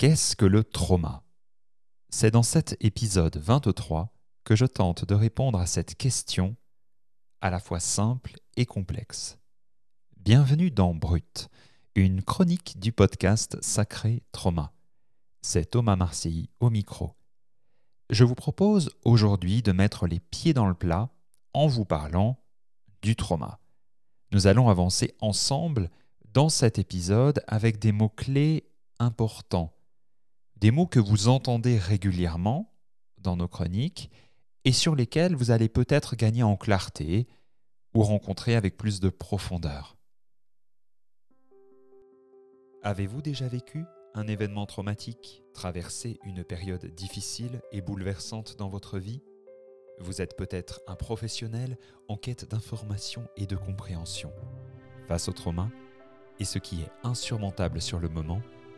Qu'est-ce que le trauma? C'est dans cet épisode 23 que je tente de répondre à cette question à la fois simple et complexe. Bienvenue dans Brut, une chronique du podcast Sacré Trauma. C'est Thomas Marseilly au micro. Je vous propose aujourd'hui de mettre les pieds dans le plat en vous parlant du trauma. Nous allons avancer ensemble dans cet épisode avec des mots-clés importants des mots que vous entendez régulièrement dans nos chroniques et sur lesquels vous allez peut-être gagner en clarté ou rencontrer avec plus de profondeur. Avez-vous déjà vécu un événement traumatique, traversé une période difficile et bouleversante dans votre vie? Vous êtes peut-être un professionnel en quête d'information et de compréhension. Face au trauma, et ce qui est insurmontable sur le moment,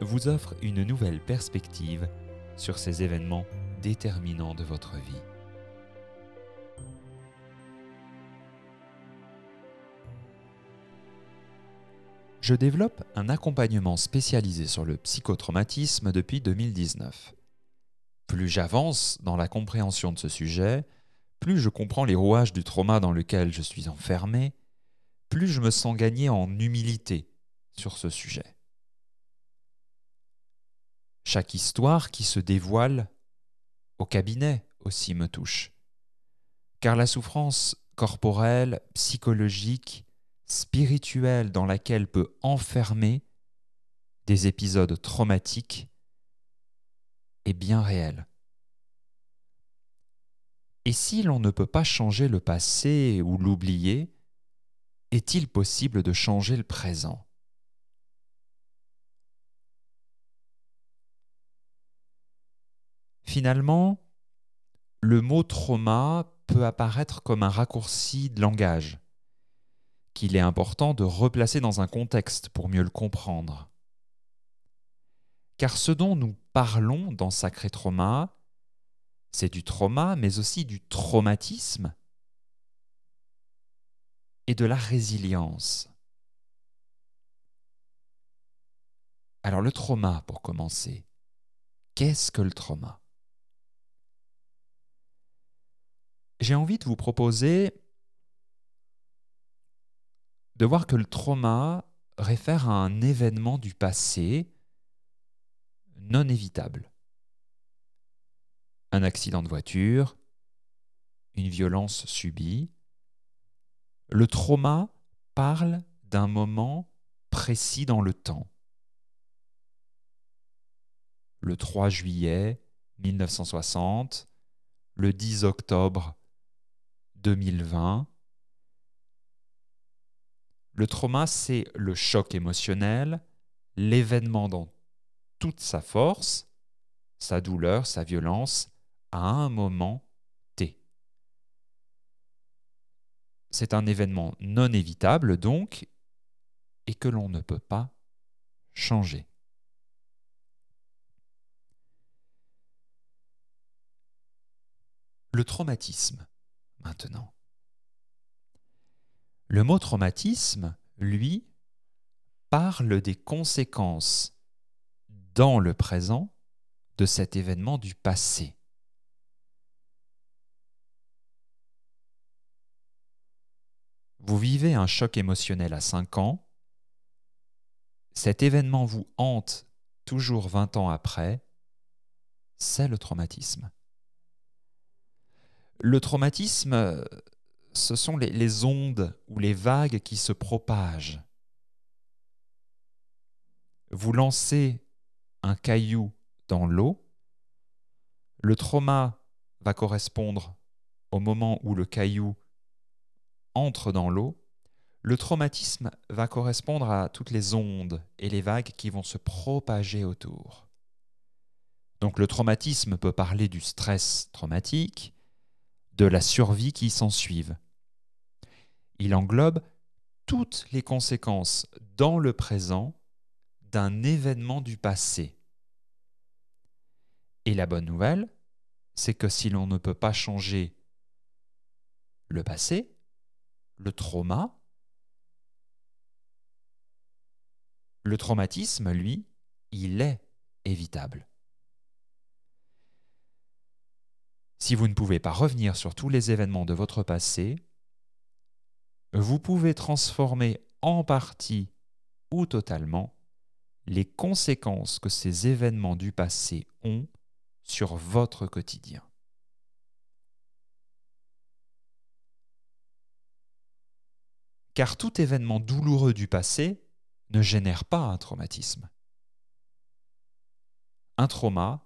vous offre une nouvelle perspective sur ces événements déterminants de votre vie. Je développe un accompagnement spécialisé sur le psychotraumatisme depuis 2019. Plus j'avance dans la compréhension de ce sujet, plus je comprends les rouages du trauma dans lequel je suis enfermé, plus je me sens gagner en humilité sur ce sujet. Chaque histoire qui se dévoile au cabinet aussi me touche. Car la souffrance corporelle, psychologique, spirituelle dans laquelle peut enfermer des épisodes traumatiques est bien réelle. Et si l'on ne peut pas changer le passé ou l'oublier, est-il possible de changer le présent? Finalement, le mot trauma peut apparaître comme un raccourci de langage, qu'il est important de replacer dans un contexte pour mieux le comprendre. Car ce dont nous parlons dans Sacré Trauma, c'est du trauma, mais aussi du traumatisme et de la résilience. Alors le trauma, pour commencer, qu'est-ce que le trauma? J'ai envie de vous proposer de voir que le trauma réfère à un événement du passé non évitable. Un accident de voiture, une violence subie. Le trauma parle d'un moment précis dans le temps. Le 3 juillet 1960, le 10 octobre 2020. Le trauma, c'est le choc émotionnel, l'événement dans toute sa force, sa douleur, sa violence, à un moment T. C'est un événement non évitable donc, et que l'on ne peut pas changer. Le traumatisme Le mot traumatisme, lui, parle des conséquences dans le présent de cet événement du passé. Vous vivez un choc émotionnel à 5 ans, cet événement vous hante toujours 20 ans après, c'est le traumatisme. Le traumatisme, ce sont les, ondes ou les vagues qui se propagent. Vous lancez un caillou dans l'eau, le trauma va correspondre au moment où le caillou entre dans l'eau, le traumatisme va correspondre à toutes les ondes et les vagues qui vont se propager autour. Donc le traumatisme peut parler du stress traumatique, de la survie qui s'ensuivent. Il englobe toutes les conséquences dans le présent d'un événement du passé. Et la bonne nouvelle, c'est que si l'on ne peut pas changer le passé, le trauma, le traumatisme, lui, il est évitable. Si vous ne pouvez pas revenir sur tous les événements de votre passé, vous pouvez transformer en partie ou totalement les conséquences que ces événements du passé ont sur votre quotidien. Car tout événement douloureux du passé ne génère pas un traumatisme. Un trauma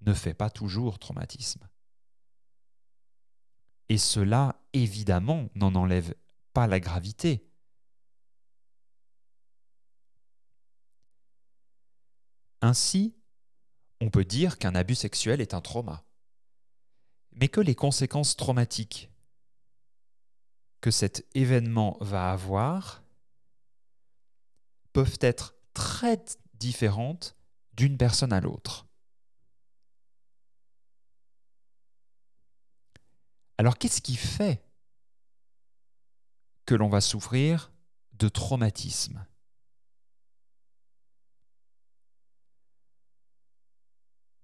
ne fait pas toujours traumatisme. Et cela, évidemment, n'en enlève pas la gravité. Ainsi, on peut dire qu'un abus sexuel est un trauma, mais que les conséquences traumatiques que cet événement va avoir peuvent être très différentes d'une personne à l'autre. Alors qu'est-ce qui fait que l'on va souffrir de traumatisme?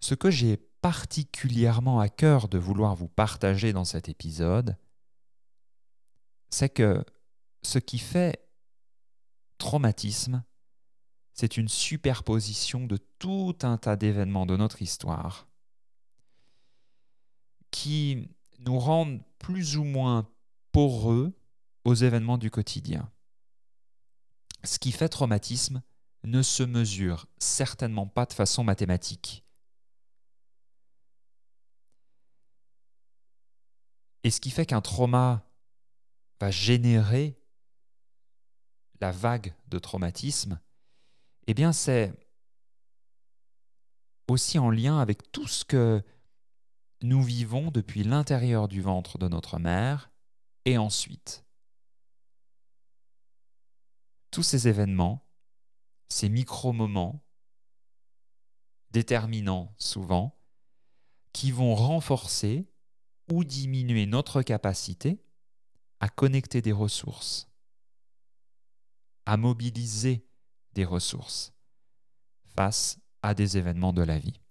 Ce que j'ai particulièrement à cœur de vouloir vous partager dans cet épisode, c'est que ce qui fait traumatisme, c'est une superposition de tout un tas d'événements de notre histoire qui nous rendent plus ou moins poreux aux événements du quotidien. Ce qui fait traumatisme ne se mesure certainement pas de façon mathématique. Et ce qui fait qu'un trauma va générer la vague de traumatisme, eh bien c'est aussi en lien avec tout ce que nous vivons depuis l'intérieur du ventre de notre mère et ensuite. Tous ces événements, ces micro-moments, déterminants souvent, qui vont renforcer ou diminuer notre capacité à connecter des ressources, à mobiliser des ressources face à des événements de la vie.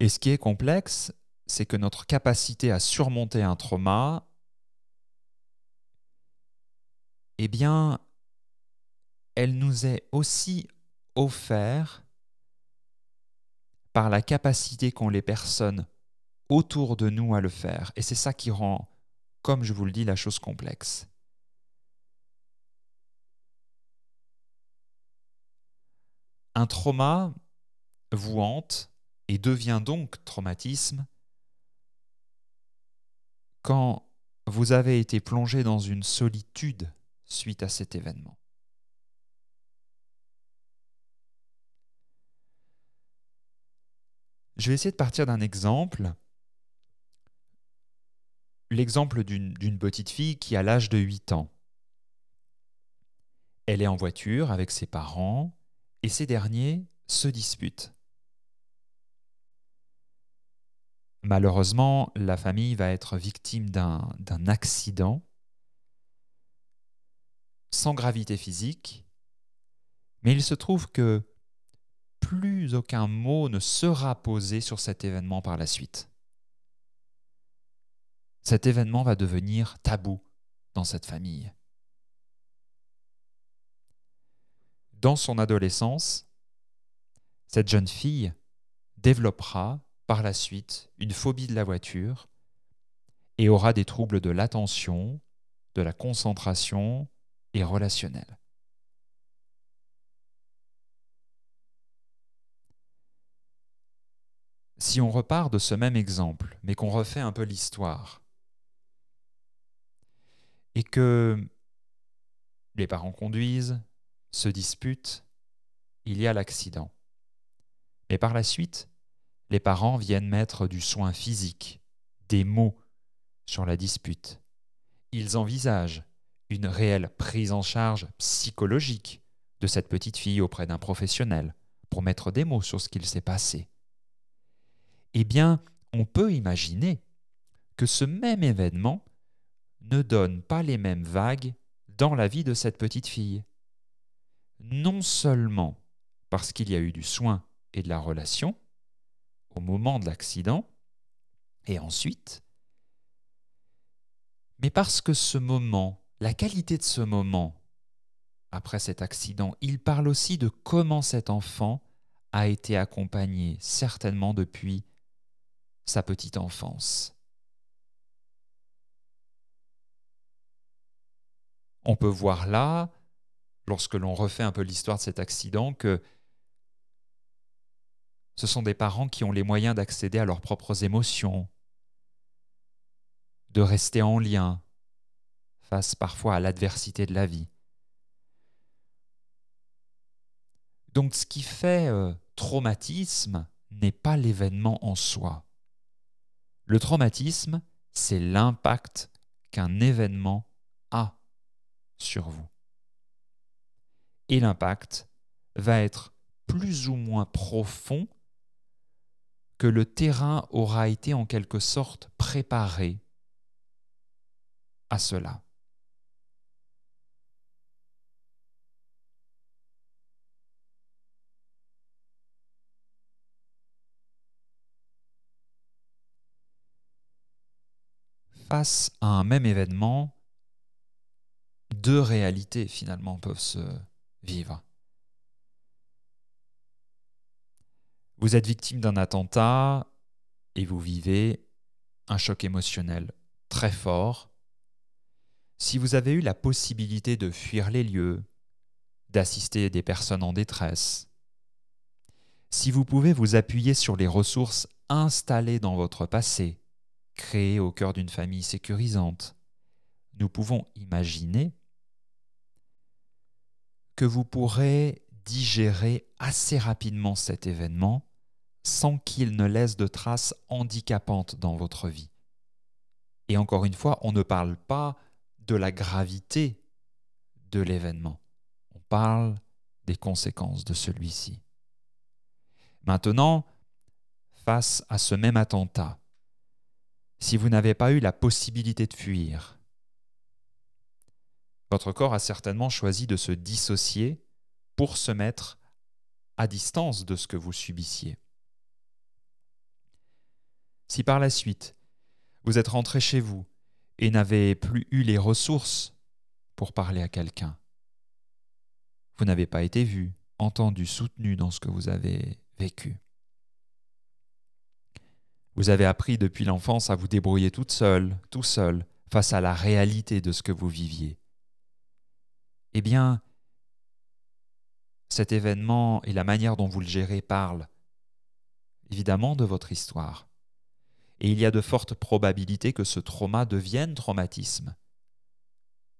Et ce qui est complexe, c'est que notre capacité à surmonter un trauma, eh bien, elle nous est aussi offerte par la capacité qu'ont les personnes autour de nous à le faire. Et c'est ça qui rend, comme je vous le dis, la chose complexe. Un trauma vous hante et devient donc traumatisme quand vous avez été plongé dans une solitude suite à cet événement. Je vais essayer de partir d'un exemple. L'exemple d'une petite fille qui a l'âge de 8 ans. Elle est en voiture avec ses parents et ces derniers se disputent. Malheureusement, la famille va être victime d'un accident sans gravité physique, mais il se trouve que plus aucun mot ne sera posé sur cet événement par la suite. Cet événement va devenir tabou dans cette famille. Dans son adolescence, cette jeune fille développera par la suite une phobie de la voiture et aura des troubles de l'attention, de la concentration et relationnelle. si on repart de ce même exemple, mais qu'on refait un peu l'histoire, et que les parents conduisent, se disputent, il y a l'accident. Mais par la suite, les parents viennent mettre du soin physique, des mots sur la dispute. Ils envisagent une réelle prise en charge psychologique de cette petite fille auprès d'un professionnel pour mettre des mots sur ce qu'il s'est passé. Eh bien, on peut imaginer que ce même événement ne donne pas les mêmes vagues dans la vie de cette petite fille. Non seulement parce qu'il y a eu du soin et de la relation au moment de l'accident, et ensuite, mais parce que ce moment, la qualité de ce moment, après cet accident, il parle aussi de comment cet enfant a été accompagné certainement depuis sa petite enfance. On peut voir là, lorsque l'on refait un peu l'histoire de cet accident, que ce sont des parents qui ont les moyens d'accéder à leurs propres émotions, de rester en lien face parfois à l'adversité de la vie. Donc ce qui fait euh, traumatisme n'est pas l'événement en soi. Le traumatisme, c'est l'impact qu'un événement a sur vous. Et l'impact va être plus ou moins profond que le terrain aura été en quelque sorte préparé à cela. Face à un même événement, deux réalités finalement peuvent se vivre. Vous êtes victime d'un attentat et vous vivez un choc émotionnel très fort. Si vous avez eu la possibilité de fuir les lieux, d'assister des personnes en détresse, si vous pouvez vous appuyer sur les ressources installées dans votre passé, créées au cœur d'une famille sécurisante, nous pouvons imaginer que vous pourrez digérer assez rapidement cet événement sans qu'il ne laisse de traces handicapantes dans votre vie. Et encore une fois, on ne parle pas de la gravité de l'événement, on parle des conséquences de celui-ci. Maintenant, face à ce même attentat, si vous n'avez pas eu la possibilité de fuir, votre corps a certainement choisi de se dissocier pour se mettre à distance de ce que vous subissiez. Si par la suite, vous êtes rentré chez vous et n'avez plus eu les ressources pour parler à quelqu'un, vous n'avez pas été vu, entendu, soutenu dans ce que vous avez vécu. Vous avez appris depuis l'enfance à vous débrouiller toute seule, tout seul, face à la réalité de ce que vous viviez eh bien, cet événement et la manière dont vous le gérez parlent évidemment de votre histoire. Et il y a de fortes probabilités que ce trauma devienne traumatisme,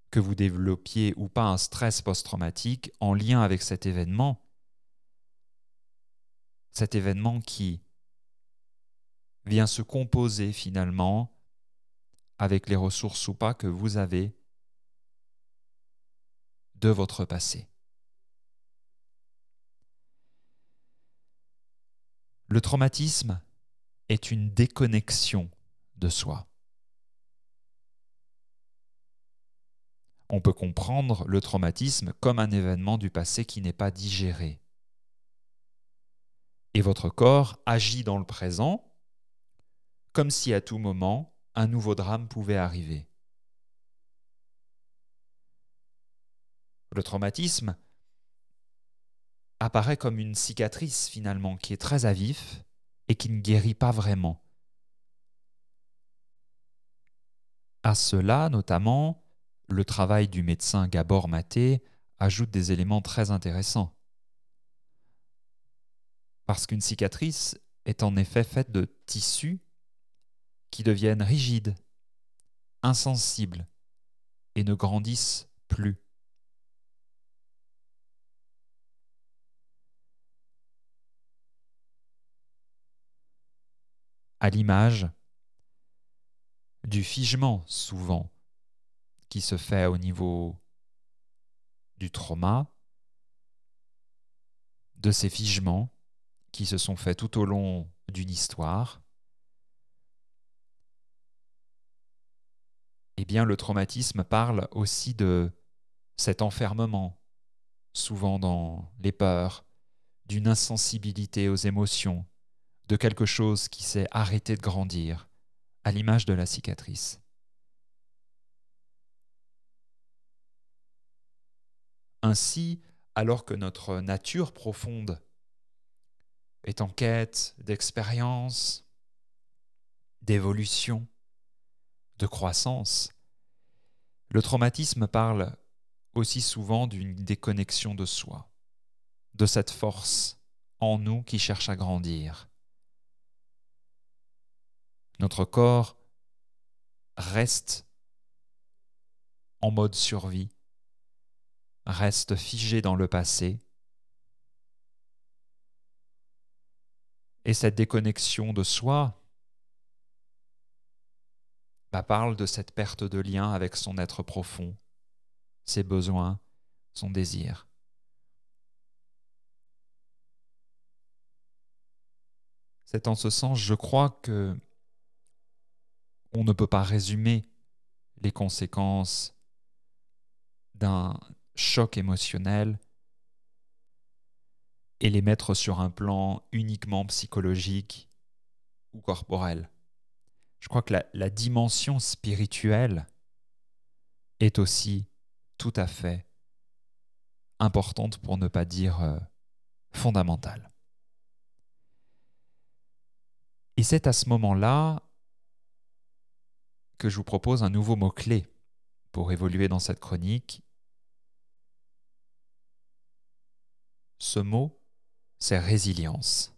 que vous développiez ou pas un stress post-traumatique en lien avec cet événement, cet événement qui vient se composer finalement avec les ressources ou pas que vous avez de votre passé. Le traumatisme est une déconnexion de soi. On peut comprendre le traumatisme comme un événement du passé qui n'est pas digéré. Et votre corps agit dans le présent comme si à tout moment un nouveau drame pouvait arriver. Le traumatisme apparaît comme une cicatrice finalement qui est très à vif et qui ne guérit pas vraiment. À cela, notamment, le travail du médecin Gabor Maté ajoute des éléments très intéressants. Parce qu'une cicatrice est en effet faite de tissus qui deviennent rigides, insensibles et ne grandissent plus. À l'image du figement souvent qui se fait au niveau du trauma, de ces figements qui se sont faits tout au long d'une histoire, eh bien le traumatisme parle aussi de cet enfermement, souvent dans les peurs, d'une insensibilité aux émotions, de quelque chose qui s'est arrêté de grandir, à l'image de la cicatrice. Ainsi, alors que notre nature profonde est en quête d'expérience, d'évolution, de croissance, le traumatisme parle aussi souvent d'une déconnexion de soi, de cette force en nous qui cherche à grandir. Notre corps reste en mode survie, reste figé dans le passé, et cette déconnexion de soi bah, parle de cette perte de lien avec son être profond, ses besoins, son désir. C'est en ce sens, je crois que on ne peut pas résumer les conséquences d'un choc émotionnel et les mettre sur un plan uniquement psychologique ou corporel. Je crois que la, dimension spirituelle est aussi tout à fait importante pour ne pas dire euh, fondamentale. Et c'est à ce moment-là que je vous propose un nouveau mot-clé pour évoluer dans cette chronique. Ce mot, c'est résilience.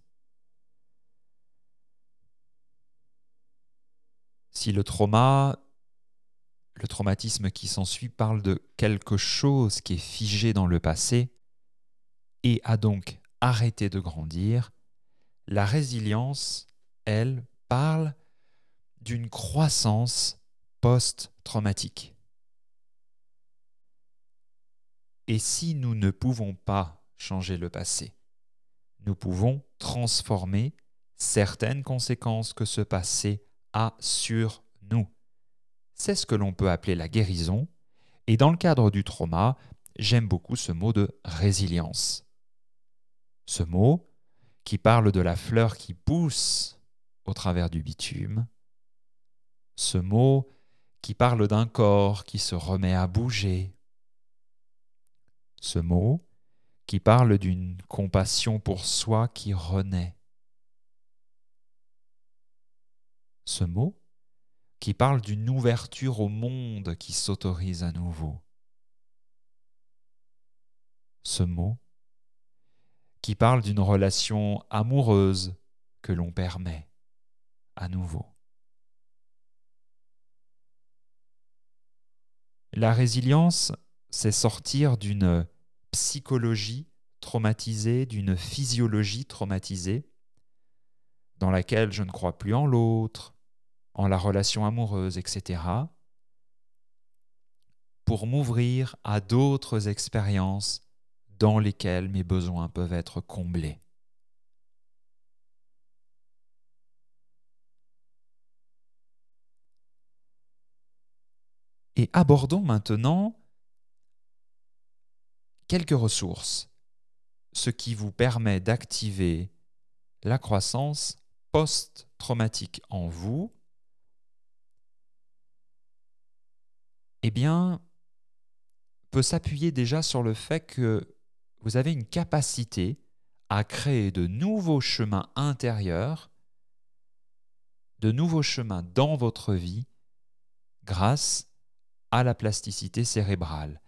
Si le trauma le traumatisme qui s'ensuit parle de quelque chose qui est figé dans le passé et a donc arrêté de grandir. La résilience, elle, parle d'une croissance post-traumatique. Et si nous ne pouvons pas changer le passé, nous pouvons transformer certaines conséquences que ce passé a sur nous. C'est ce que l'on peut appeler la guérison, et dans le cadre du trauma, j'aime beaucoup ce mot de résilience. Ce mot, qui parle de la fleur qui pousse au travers du bitume, ce mot qui parle d'un corps qui se remet à bouger, ce mot qui parle d'une compassion pour soi qui renaît, ce mot qui parle d'une ouverture au monde qui s'autorise à nouveau. Ce mot qui parle d'une relation amoureuse que l'on permet à nouveau. La résilience, c'est sortir d'une psychologie traumatisée, d'une physiologie traumatisée, dans laquelle je ne crois plus en l'autre, en la relation amoureuse, etc., pour m'ouvrir à d'autres expériences dans lesquelles mes besoins peuvent être comblés. Et abordons maintenant quelques ressources, ce qui vous permet d'activer la croissance post-traumatique en vous. Eh bien, peut s'appuyer déjà sur le fait que vous avez une capacité à créer de nouveaux chemins intérieurs, de nouveaux chemins dans votre vie grâce à la plasticité cérébrale,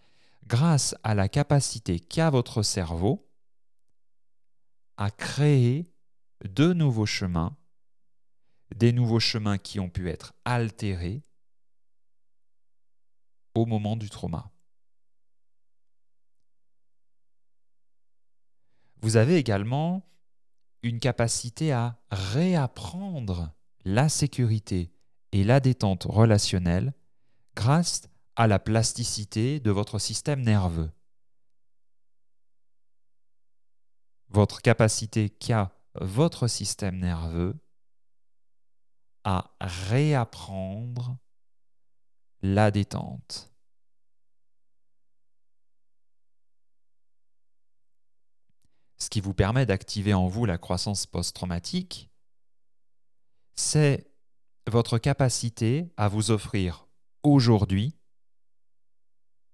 grâce à la capacité qu'a votre cerveau à créer de nouveaux chemins, des nouveaux chemins qui ont pu être altérés au moment du trauma. Vous avez également une capacité à réapprendre la sécurité et la détente relationnelle grâce à la plasticité de votre système nerveux. Votre capacité qu'a votre système nerveux à réapprendre la détente. Ce qui vous permet d'activer en vous la croissance post-traumatique, c'est votre capacité à vous offrir aujourd'hui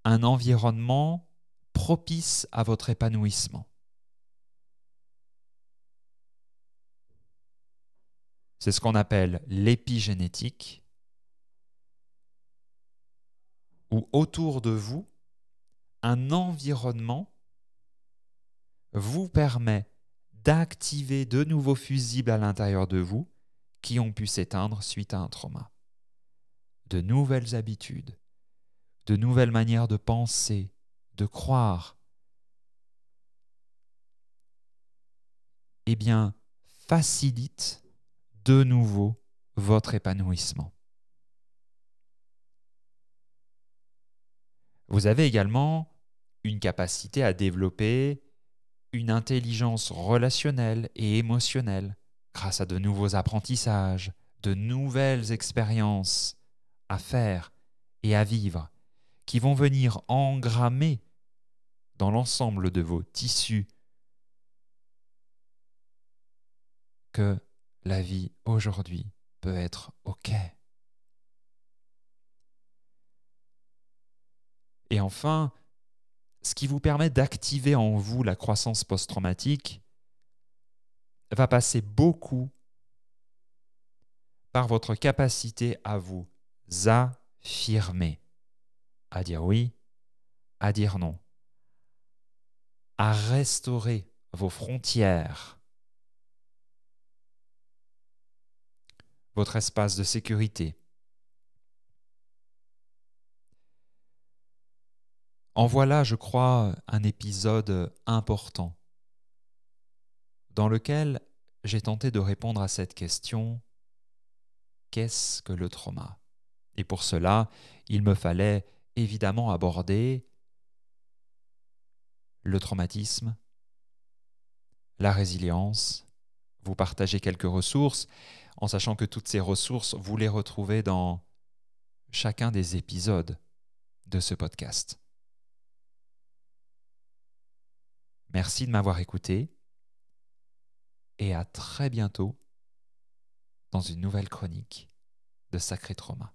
un environnement propice à votre épanouissement. C'est ce qu'on appelle l'épigénétique, où autour de vous, un environnement vous permet d'activer de nouveaux fusibles à l'intérieur de vous qui ont pu s'éteindre suite à un trauma. De nouvelles habitudes, de nouvelles manières de penser, de croire. Eh bien, facilite de nouveau votre épanouissement. Vous avez également une capacité à développer une intelligence relationnelle et émotionnelle grâce à de nouveaux apprentissages, de nouvelles expériences à faire et à vivre qui vont venir engrammer dans l'ensemble de vos tissus que la vie aujourd'hui peut être OK. Et enfin, ce qui vous permet d'activer en vous la croissance post-traumatique va passer beaucoup par votre capacité à vous affirmer, à dire oui, à dire non, à restaurer vos frontières, votre espace de sécurité, En voilà, je crois, un épisode important dans lequel j'ai tenté de répondre à cette question qu'est-ce que le trauma? Et pour cela, il me fallait évidemment aborder le traumatisme, la résilience, vous partager quelques ressources, en sachant que toutes ces ressources, vous les retrouvez dans chacun des épisodes de ce podcast. Merci de m'avoir écouté et à très bientôt dans une nouvelle chronique de Sacré Trauma.